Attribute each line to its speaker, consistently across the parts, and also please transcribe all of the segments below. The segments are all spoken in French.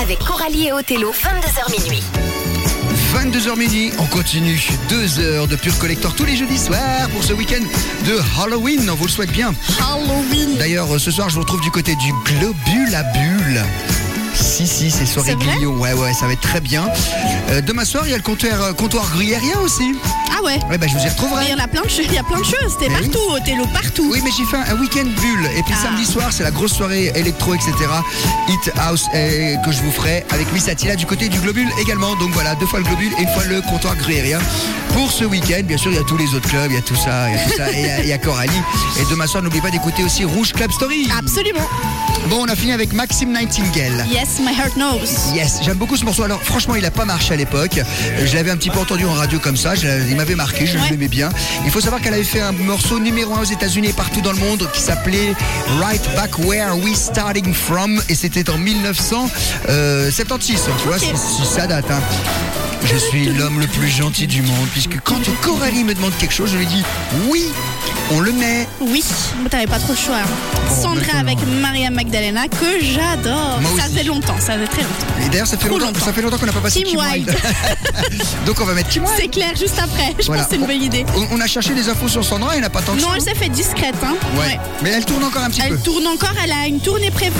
Speaker 1: Avec Coralie et Othello, 22h minuit.
Speaker 2: 22h midi, on continue. Deux heures de pur collector tous les jeudis soirs pour ce week-end de Halloween. On vous le souhaite bien.
Speaker 3: Halloween.
Speaker 2: D'ailleurs, ce soir, je vous retrouve du côté du Globule à Bulle. Si, si, c'est soirée Guillaume. Ouais, ouais, ça va être très bien. Euh, demain soir, il y a le comptoir, euh, comptoir gruyérien aussi.
Speaker 3: Ah ouais.
Speaker 2: Ouais, bah, je vous y
Speaker 3: Mais Il
Speaker 2: retrouverai.
Speaker 3: y en a plein de choses. Il y a plein de choses. C'était
Speaker 2: Eh oui.
Speaker 3: partout, Othello, partout.
Speaker 2: Oui, mais j'ai fait un, un week-end bulle. Et puis
Speaker 3: Ah.
Speaker 2: samedi soir, c'est la grosse soirée électro, etc. Hit House euh, que je vous ferai avec Miss Attila du côté du Globule également. Donc voilà, deux fois le Globule et une fois le comptoir gruyérien. Pour ce week-end, bien sûr, il y a tous les autres clubs, il y a tout ça, il y a tout ça. Et il y a- il y, a Coralie. Et demain soir, n'oubliez pas d'écouter aussi Rouge Club Story.
Speaker 3: Absolument.
Speaker 2: Bon, on a fini avec Maxime Nightingale.
Speaker 3: Yes, my heart knows.
Speaker 2: Yes, j'aime beaucoup ce morceau. Alors franchement, il a pas marché à l'époque. Je l'avais un petit peu entendu en radio comme ça. Je m'avait marqué, je
Speaker 3: Ouais.
Speaker 2: l'aimais bien. Il faut savoir qu'elle avait fait un morceau numéro un aux États-Unis et partout dans le monde qui s'appelait Right Back Where We Starting From et c'était en 1976. Tu vois, si, si ça date. hein. Je suis l'homme le plus gentil du monde puisque quand Coralie me demande quelque chose, je lui dis oui, on le met.
Speaker 3: Oui, mais t'avais pas trop le choix. hein.
Speaker 2: Bon,
Speaker 3: Sandra avec Maria Magdalena, que j'adore. Ça
Speaker 2: aussi.
Speaker 3: fait longtemps, ça fait très longtemps.
Speaker 2: Et d'ailleurs, ça fait longtemps,
Speaker 3: longtemps.
Speaker 2: ça fait longtemps qu'on n'a pas passé
Speaker 3: Kim
Speaker 2: Kim Wilde. Donc on va mettre Kim Wilde.
Speaker 3: C'est clair, juste après. Je
Speaker 2: Voilà.
Speaker 3: pense que c'est une bonne idée.
Speaker 2: On, on a cherché des infos sur Sandra, il n'a pas tant que
Speaker 3: Non, elle s'est fait discrète. Hein.
Speaker 2: Ouais. Mais elle tourne encore un petit
Speaker 3: Elle
Speaker 2: peu.
Speaker 3: tourne encore, elle a une tournée prévue.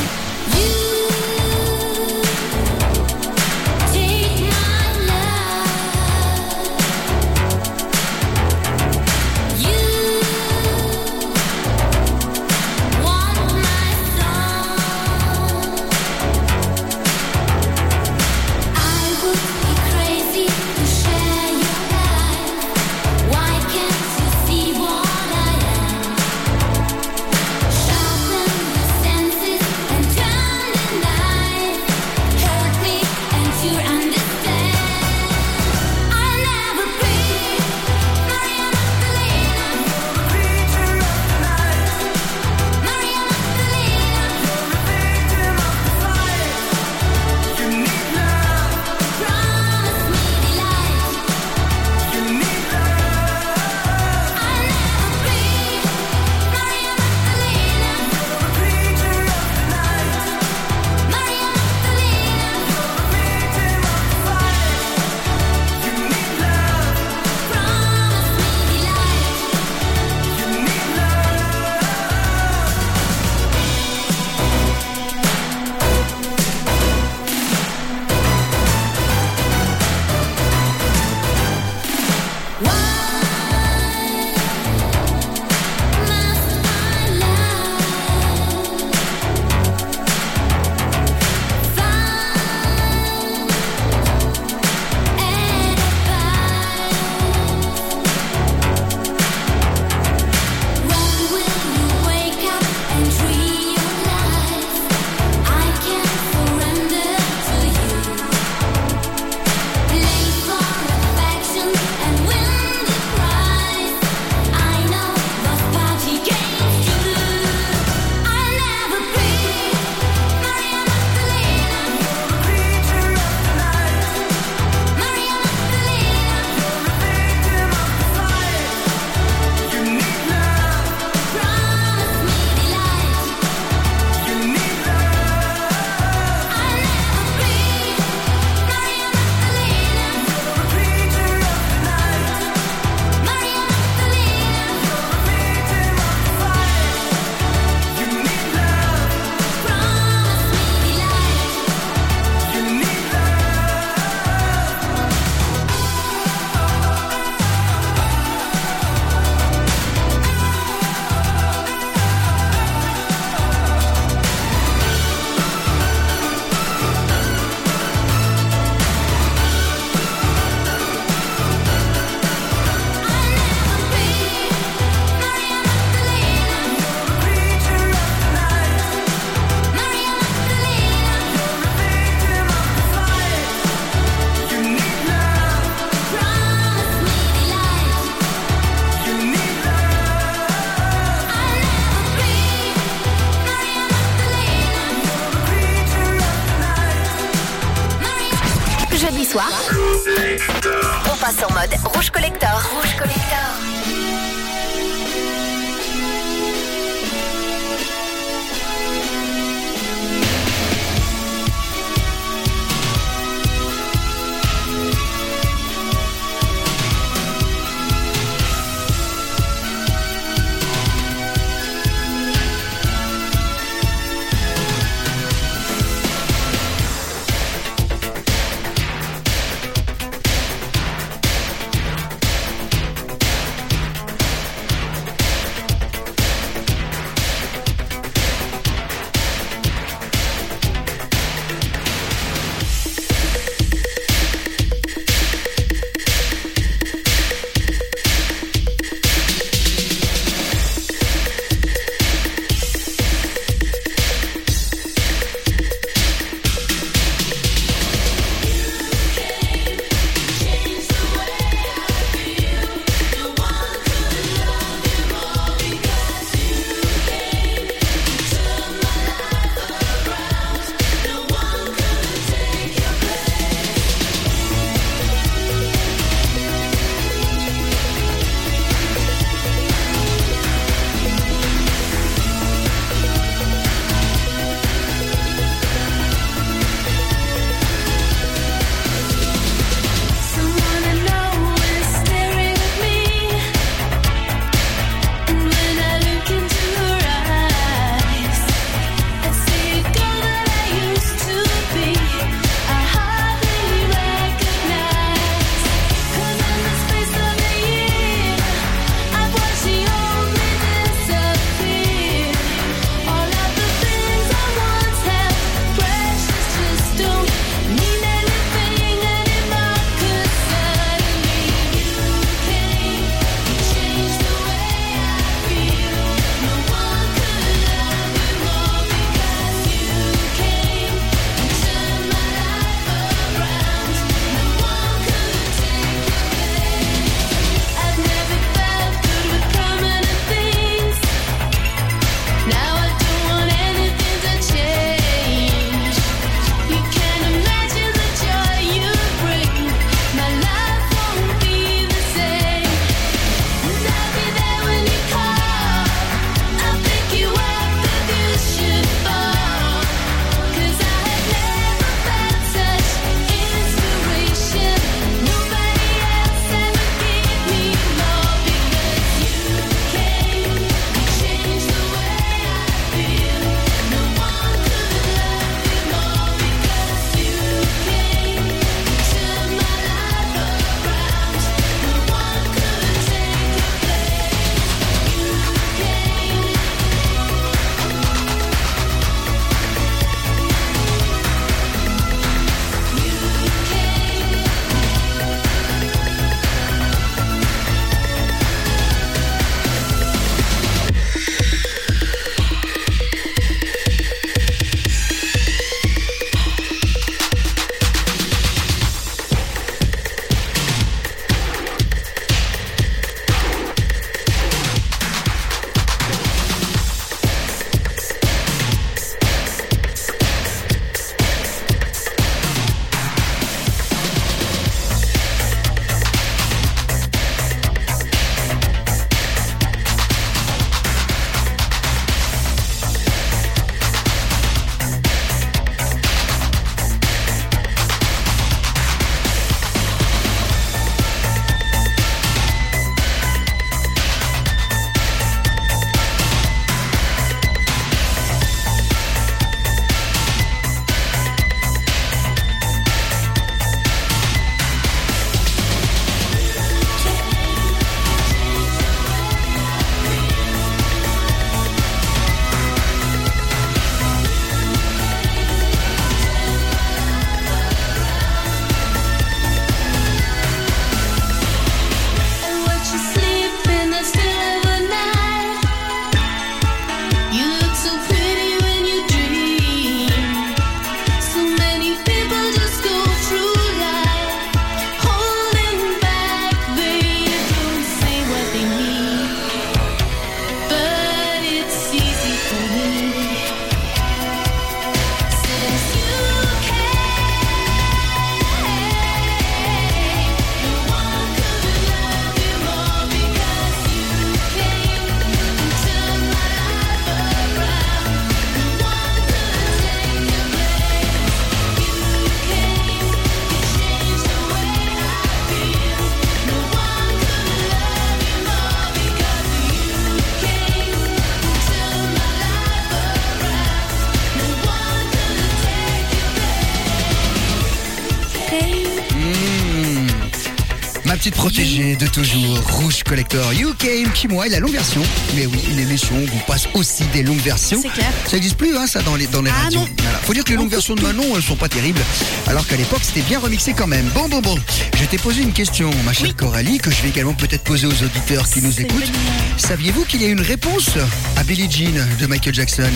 Speaker 4: Protégée de toujours, Rouge Collector UK Kimoa et la longue version. Mais oui, l'émission vous passe aussi des longues versions.
Speaker 5: C'est clair.
Speaker 4: Ça n'existe plus, hein, ça, dans les, dans les
Speaker 5: Ah,
Speaker 4: radios.
Speaker 5: non.
Speaker 4: Voilà. Faut dire que les
Speaker 5: On
Speaker 4: longues versions de. Manon, elles sont pas terribles. Alors qu'à l'époque, c'était bien remixé quand même. Bon, bon, bon. Je t'ai posé une question, ma chère
Speaker 5: Oui.
Speaker 4: Coralie, que je vais également peut-être poser aux auditeurs qui nous écoutent. Saviez-vous qu'il y a une réponse à Billie Jean de Michael Jackson?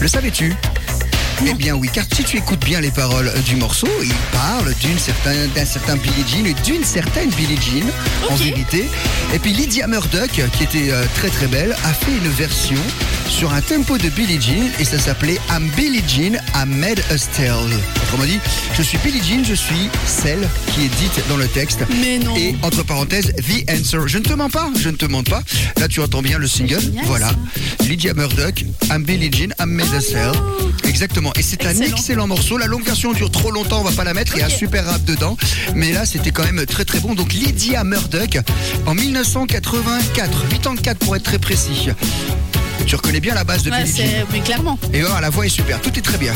Speaker 4: Le savais-tu? Eh bien oui, car si tu écoutes bien les paroles du morceau, il parle d'une certain, d'un certain Billie Jean et d'une certaine Billie Jean, en vérité. Et puis Lydia Murdoch, qui était euh, très très belle, a fait une version sur un tempo de Billie Jean et ça s'appelait I'm Billie Jean, I made a tale. Autrement dit, je suis Billie Jean, je suis celle qui est dite dans le texte.
Speaker 5: Mais non.
Speaker 4: Et entre parenthèses, The Answer. Je ne te mens pas, je ne te mens pas. Là, tu entends bien le single.
Speaker 5: génial,
Speaker 4: voilà.
Speaker 5: ça.
Speaker 4: Lydia Murdoch, I'm Billie Jean, I'm made a tale. Exactement. Et c'est un
Speaker 5: Excellent.
Speaker 4: morceau. La longue version dure trop longtemps, on va pas la mettre. Il y a un super rap dedans. Mais là, c'était quand même très très bon. Donc Lydia Murdoch, en 1984, 84 pour être très précis. Tu reconnais bien la base de
Speaker 5: Ouais,
Speaker 4: Billie Jean.
Speaker 5: mais clairement.
Speaker 4: Et voilà, la voix est super. Tout est très bien.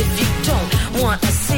Speaker 6: If you don't want a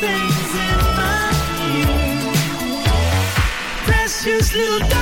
Speaker 6: things in my
Speaker 1: ear. Precious little.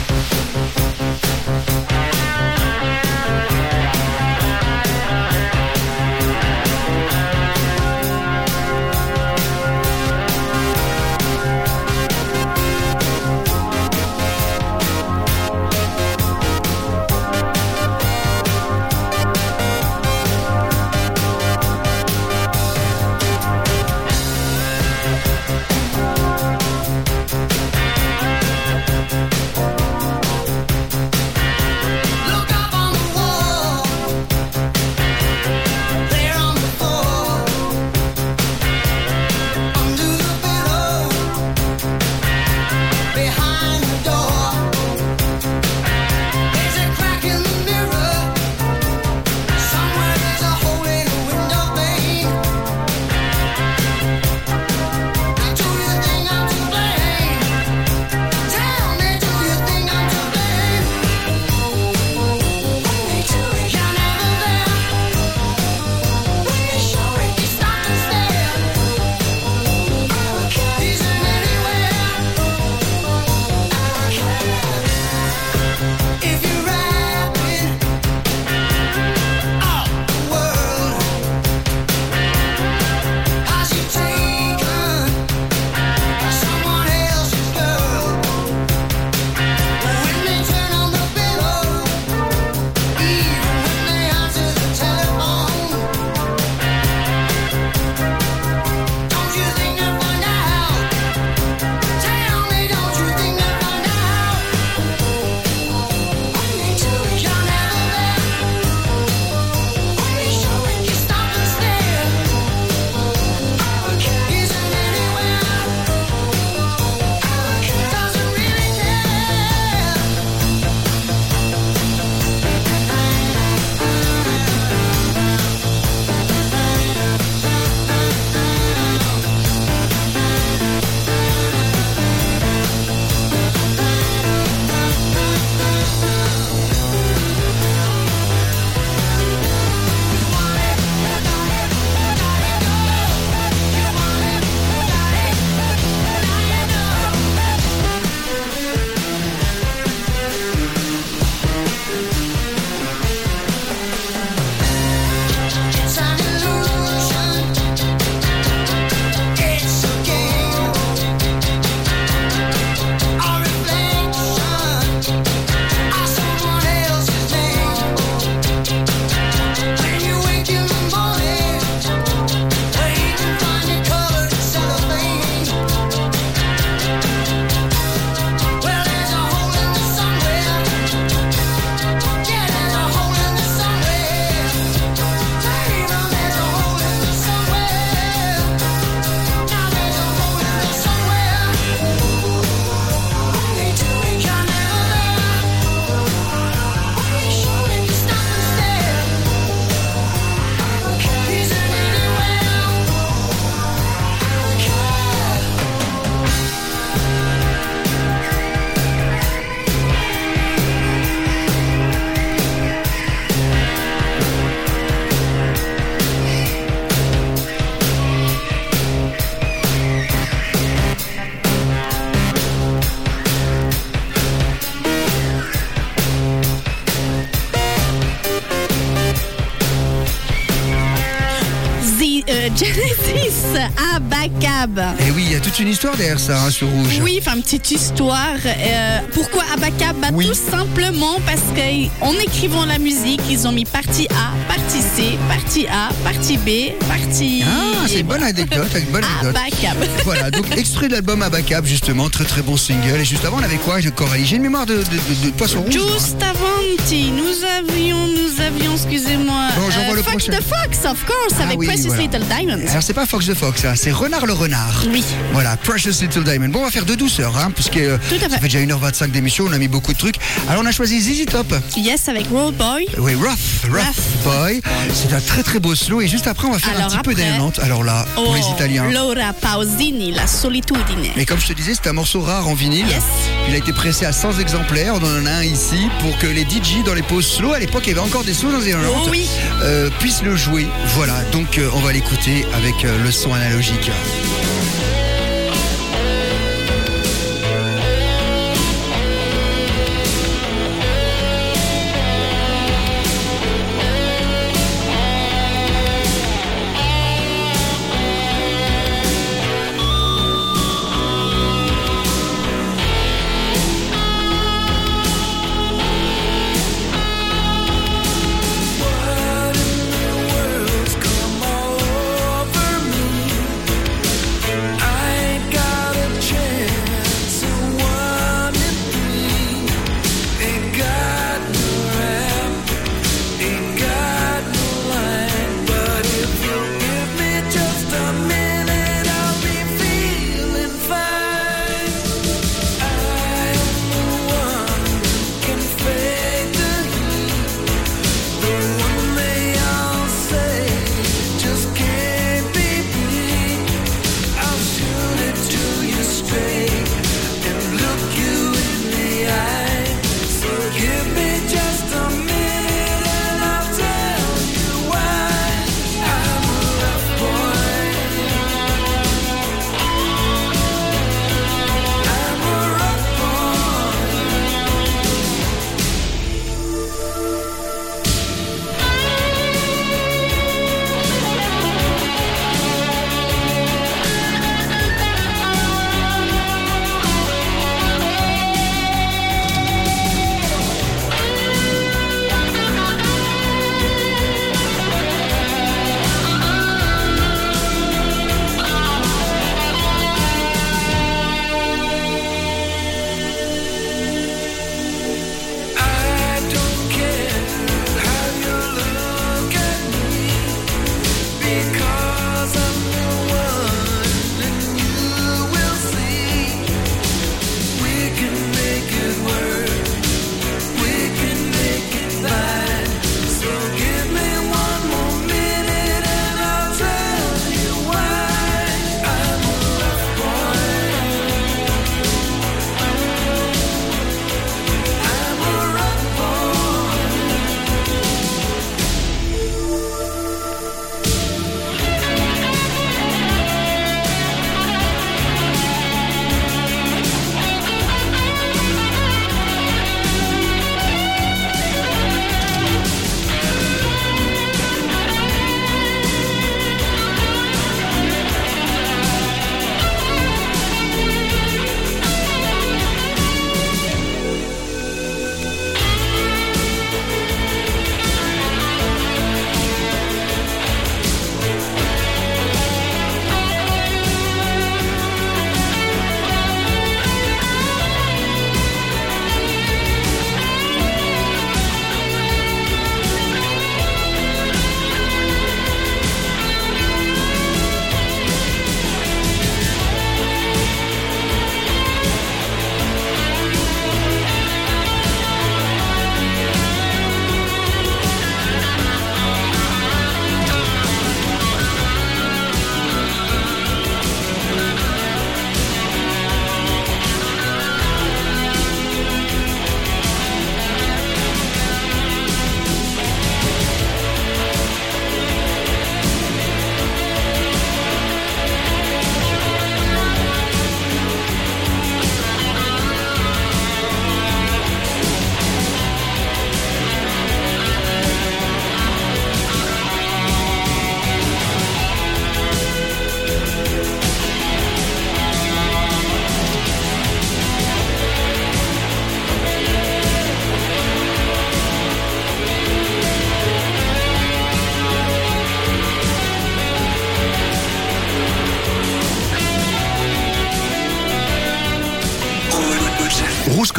Speaker 5: Abacab.
Speaker 2: Et Eh oui, il y a toute une histoire derrière ça hein, sur Rouge.
Speaker 5: Oui, enfin, une petite histoire. Euh, pourquoi Abacab bah,
Speaker 2: Oui.
Speaker 5: Tout simplement? Parce qu'en écrivant la musique, ils ont mis partie A, partie C, partie A, partie B, partie.
Speaker 2: Ah, c'est une bonne anecdote, une bonne anecdote.
Speaker 5: Abacab.
Speaker 2: Voilà, donc extrait de l'album Abacab, justement, très très bon single. Et juste avant, on avait quoi, Coralie J'ai une mémoire de, de, de- de poisson rouge. moi.
Speaker 5: Just Avanti, nous avions, nous avions, excusez-moi.
Speaker 2: Bon, j'envoie le
Speaker 5: Fox
Speaker 2: prochain.
Speaker 5: the Fox, of course,
Speaker 2: Ah
Speaker 5: avec
Speaker 2: oui,
Speaker 5: Precious
Speaker 2: voilà.
Speaker 5: Little Diamonds.
Speaker 2: Alors, c'est pas Fox the Fox, hein, c'est Renard le Renard.
Speaker 5: Oui.
Speaker 2: Voilà, Precious Little Diamond. Bon, on va faire de douceur, hein, puisque euh,
Speaker 5: Tout à
Speaker 2: ça
Speaker 5: fait.
Speaker 2: fait déjà 1h25 d'émission, on a mis beaucoup de trucs. Alors, on a choisi ZZ Top.
Speaker 5: Yes, avec Roll Boy.
Speaker 2: Oui, Rough, Rough,
Speaker 5: Rough.
Speaker 2: Boy. C'est un très très beau slow. Et juste après, on va faire un petit peu d'élémente. Alors là, pour les
Speaker 5: Oh,
Speaker 2: Italiens.
Speaker 5: Laura Pausini, La Solitudine.
Speaker 2: Mais comme je te disais, c'est un morceau rare en vinyle.
Speaker 5: Yes.
Speaker 2: Il a été pressé à 100 exemplaires. On en a un ici pour que les DJ dans les pauses slow, à l'époque, il y avait encore des slows dans les 90,
Speaker 5: Oh oui.
Speaker 2: euh, puissent le jouer. Voilà, donc euh, on va l'écouter avec euh, le son analogique.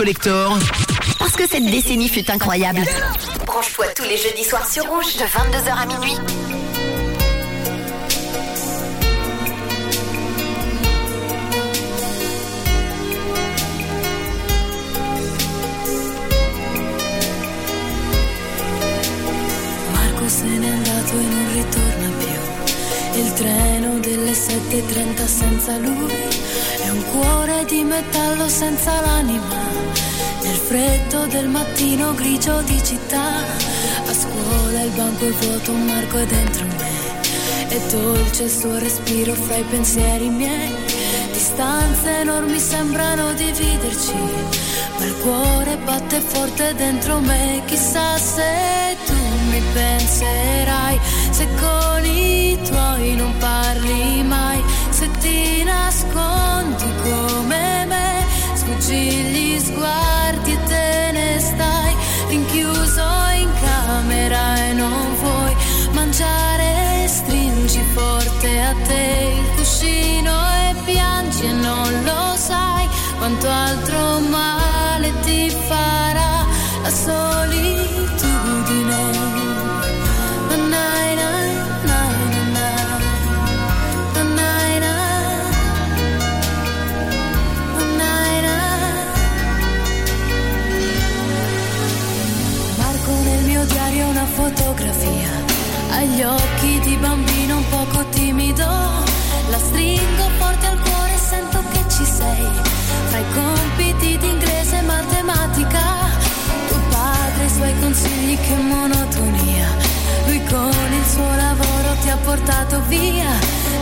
Speaker 7: Collector,
Speaker 1: Parce que cette décennie fut incroyable. Branche-toi tous les jeudis soirs sur Rouge de 22h à minuit.
Speaker 8: Marco se n'è andato e non ritorna più. Il treno delle 7.30 senza lui è un cuore di metallo senza l'anima. Freddo del mattino grigio di città, a scuola il banco è vuoto, Marco è dentro me. È dolce il suo respiro fra i pensieri miei. Distanze enormi sembrano dividerci, ma il cuore batte forte dentro me. Chissà se tu mi penserai, se con i tuoi non parli mai, se ti nascondi come me, sfuggi gli sguardi forte a te il cuscino e piangi e non lo sai quanto altro male ti farà la solitudine. Na, na. Marco nel mio diario una fotografia agli occhi di bambino un poco timido la stringo forte al cuore e sento che ci sei. Fra i compiti di inglese e matematica tuo padre i suoi consigli che monotonia. Lui con il suo lavoro ti ha portato via.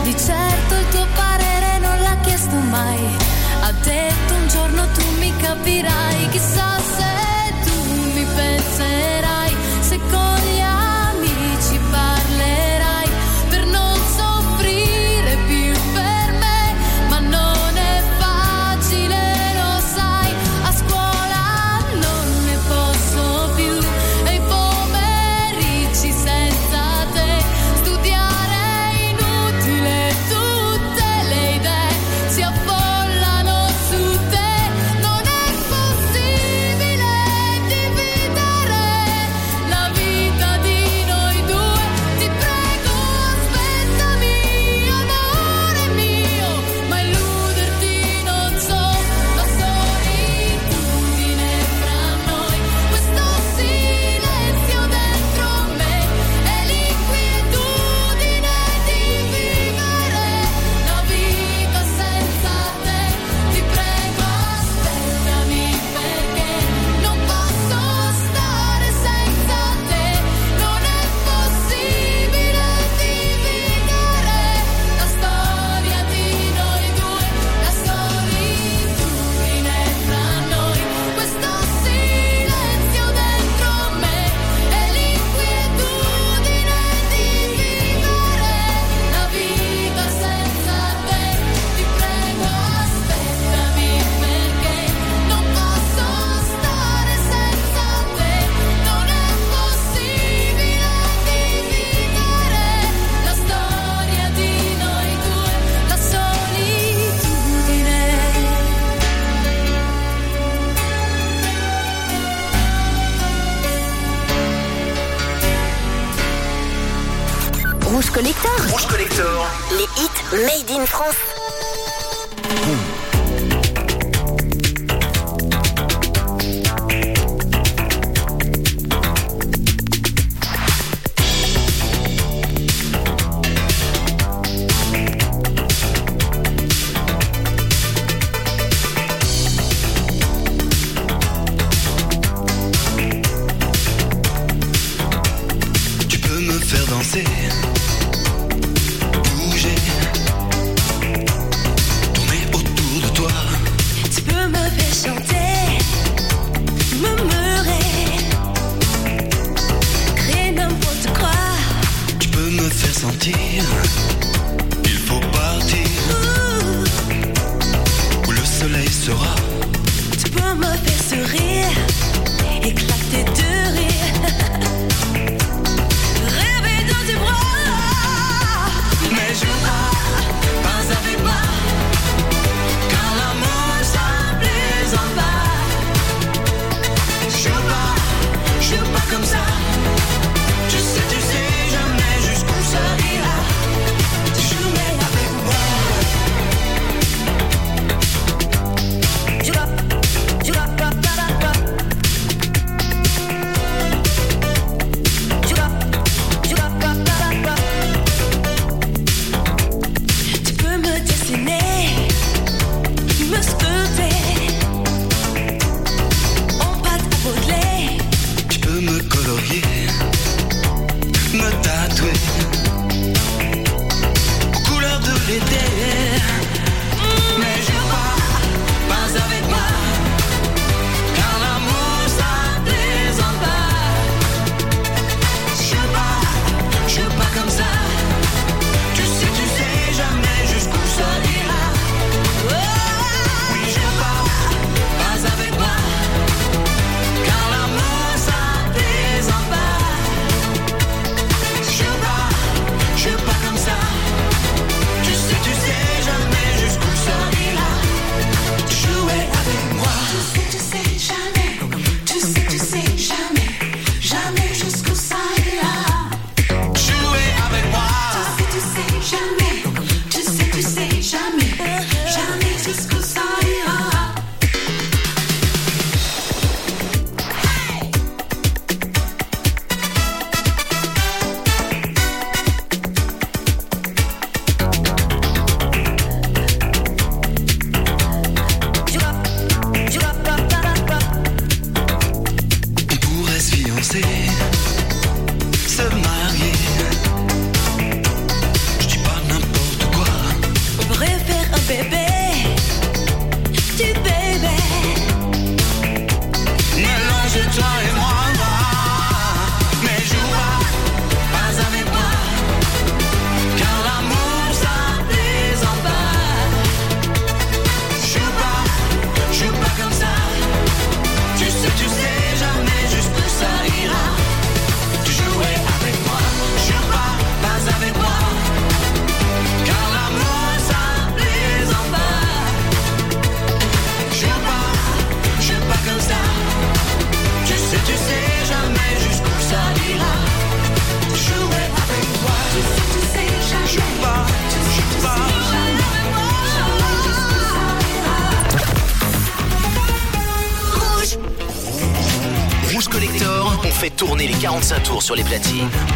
Speaker 8: Di certo il tuo parere non l'ha chiesto mai. Ha detto un giorno tu mi capirai. Chissà se tu mi penserai. Se con gli
Speaker 7: sur les platines.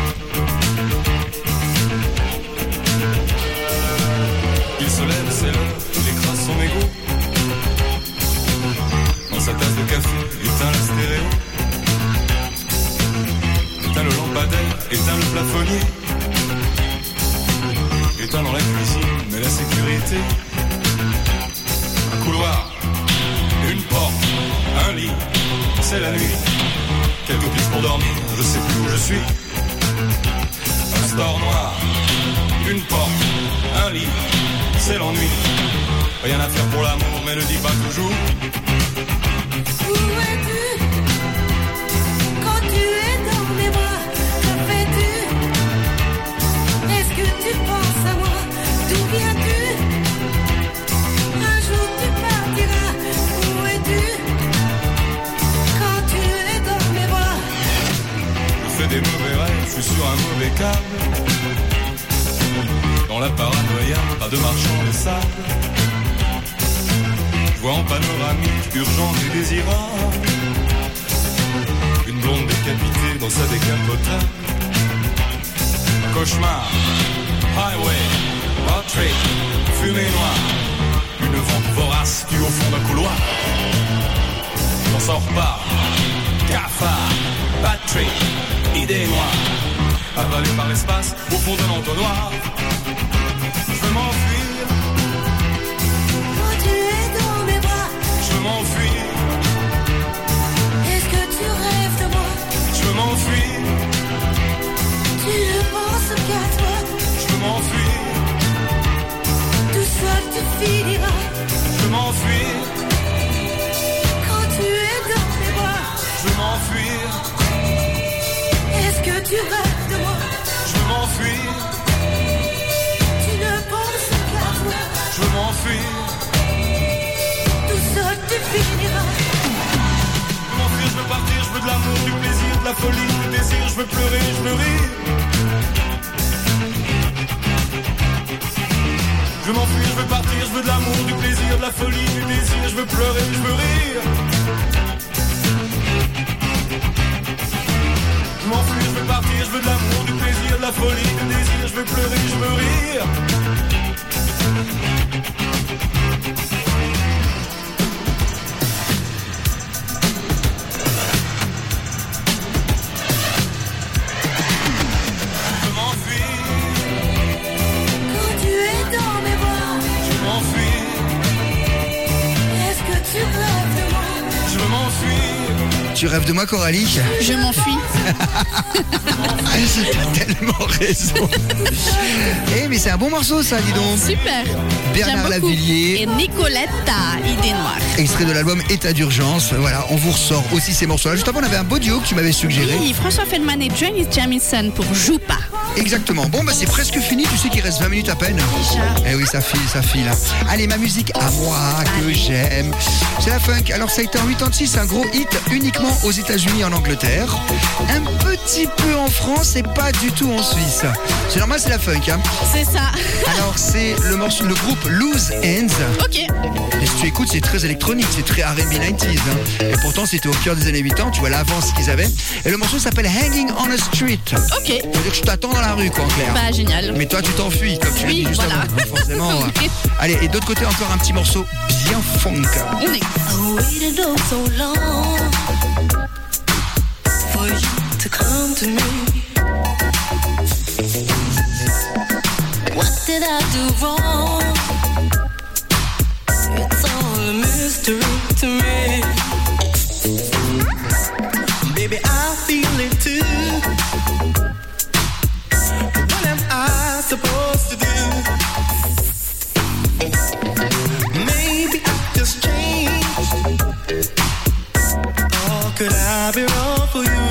Speaker 9: mourir rêves de
Speaker 10: moi,
Speaker 2: Coralie
Speaker 5: Je m'enfuis.
Speaker 2: T'as tellement raison. Eh, mais c'est un bon morceau, ça, dis donc.
Speaker 5: Super.
Speaker 2: Bernard. Lavillier.
Speaker 5: Et Nicoletta, idée noire.
Speaker 2: Extrait de l'album État d'urgence. Voilà, on vous ressort aussi ces morceaux-là. Juste avant, on avait un beau duo que tu m'avais suggéré.
Speaker 5: Oui, François Feldman et Janis Jamison pour Joue pas.
Speaker 2: Exactement. Bon, bah c'est presque fini. Tu sais qu'il reste 20 minutes à peine.
Speaker 5: Déjà.
Speaker 2: Eh oui, ça file, ça file. Allez, ma musique à moi que j'aime. C'est la funk. Alors, ça a été en 86 un gros hit uniquement aux États-Unis et en Angleterre. Un petit peu en France et pas du tout en Suisse. C'est normal, c'est la funk. Hein.
Speaker 5: C'est ça.
Speaker 2: Alors, c'est le morceau, le groupe Loose Ends.
Speaker 5: Ok.
Speaker 2: Et si tu écoutes, c'est très électronique, c'est très R&B 90s. hein. Et pourtant, c'était au cœur des années 80, tu vois l'avance qu'ils avaient. Et le morceau s'appelle Hanging on a Street.
Speaker 5: Ok.
Speaker 2: veut dire que je t'attends dans la rue, quoi, en clair.
Speaker 5: Bah, génial.
Speaker 2: Mais toi, tu t'enfuis, comme tu l'as
Speaker 5: Oui,
Speaker 2: dit juste
Speaker 5: voilà.
Speaker 2: avant. hein, Forcément. ouais. Allez, et d'autre côté, encore un petit morceau bien funk.
Speaker 5: On est.
Speaker 3: I waited so long for you to come to me. What did I do wrong? It's all a mystery to me.
Speaker 1: Baby, I feel it too. Supposed to do? Maybe I just changed. All I'll be wrong for. You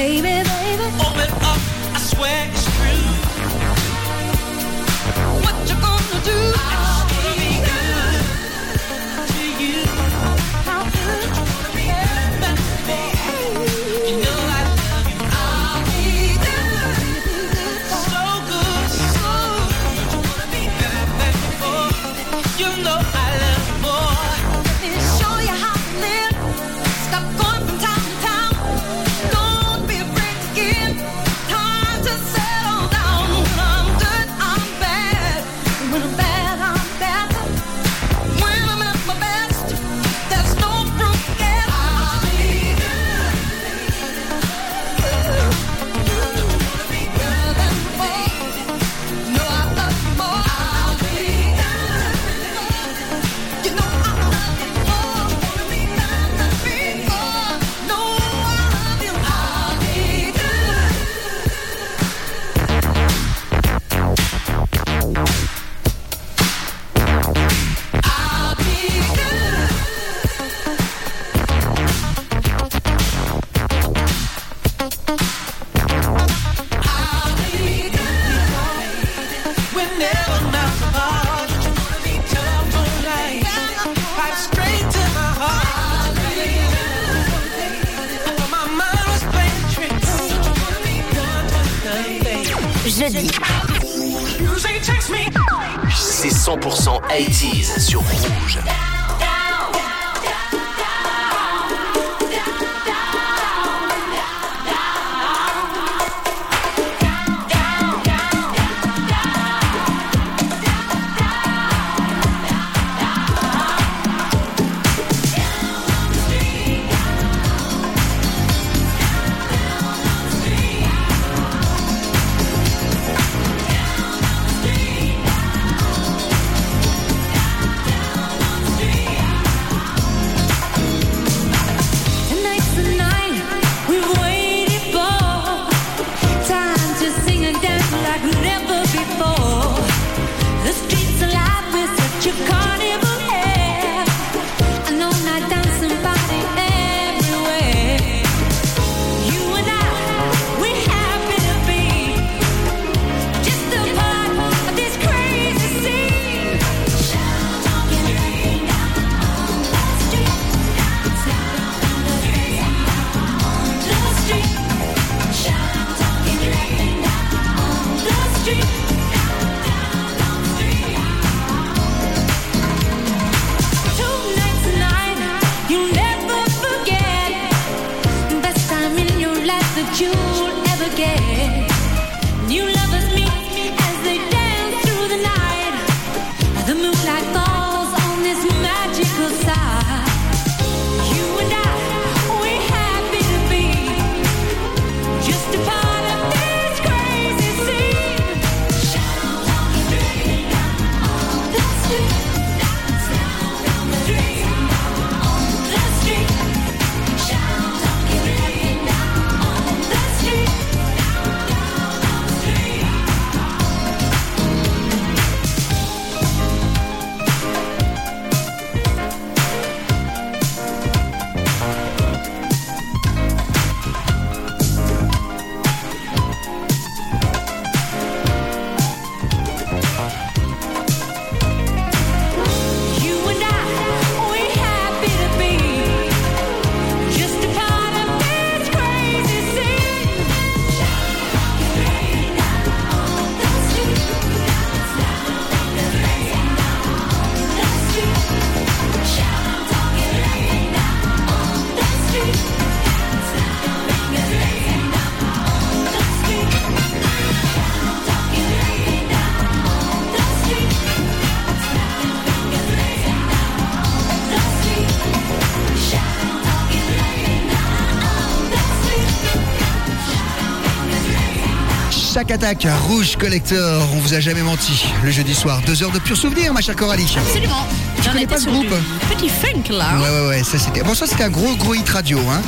Speaker 3: Baby,
Speaker 2: Attack, Rouge Collector, on vous a jamais menti. Le jeudi soir, deux heures de pur souvenir, ma chère Coralie.
Speaker 5: Absolument. J'en
Speaker 2: connais pas ce
Speaker 5: sur
Speaker 2: groupe
Speaker 5: Petit funk là.
Speaker 2: Ouais, ouais, ouais, ça c'était. Bon, ça c'était un gros, gros hit radio. Hein.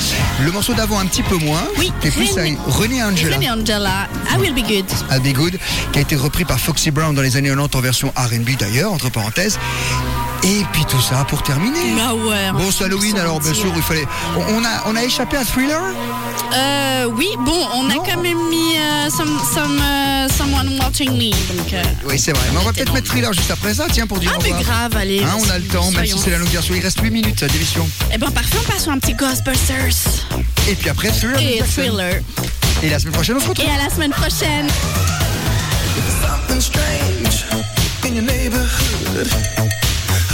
Speaker 2: Le morceau d'avant, un petit peu moins.
Speaker 5: Oui,
Speaker 2: Et plus
Speaker 5: René-
Speaker 2: René Angela.
Speaker 5: René Angela, I will be good.
Speaker 2: I'll Be Good, qui a été repris par Foxy Brown dans les années 90 en version R&B d'ailleurs, entre parenthèses. Et puis tout ça pour terminer.
Speaker 5: Bah ouais.
Speaker 2: Bon, c'est Halloween, alors bien sûr, il fallait. On, on a, on a échappé à Thriller
Speaker 5: Euh, oui, bon, on a
Speaker 2: Non.
Speaker 5: quand même mis euh, some, some, euh, Someone Watching Me. Donc, euh,
Speaker 2: Oui, c'est vrai. Mais on va peut-être mettre Thriller juste après ça, tiens, pour dire
Speaker 5: Ah, mais grave, allez.
Speaker 2: Hein, on a le temps, même si c'est la longue version. Il reste 8 minutes d'émission.
Speaker 5: Eh ben, parfait, on passe sur un petit Ghostbusters.
Speaker 2: Et puis après, Thriller.
Speaker 5: Et. Thriller.
Speaker 2: Et la semaine prochaine, on se retrouve.
Speaker 5: Et à la semaine prochaine.
Speaker 11: Something strange in your neighborhood.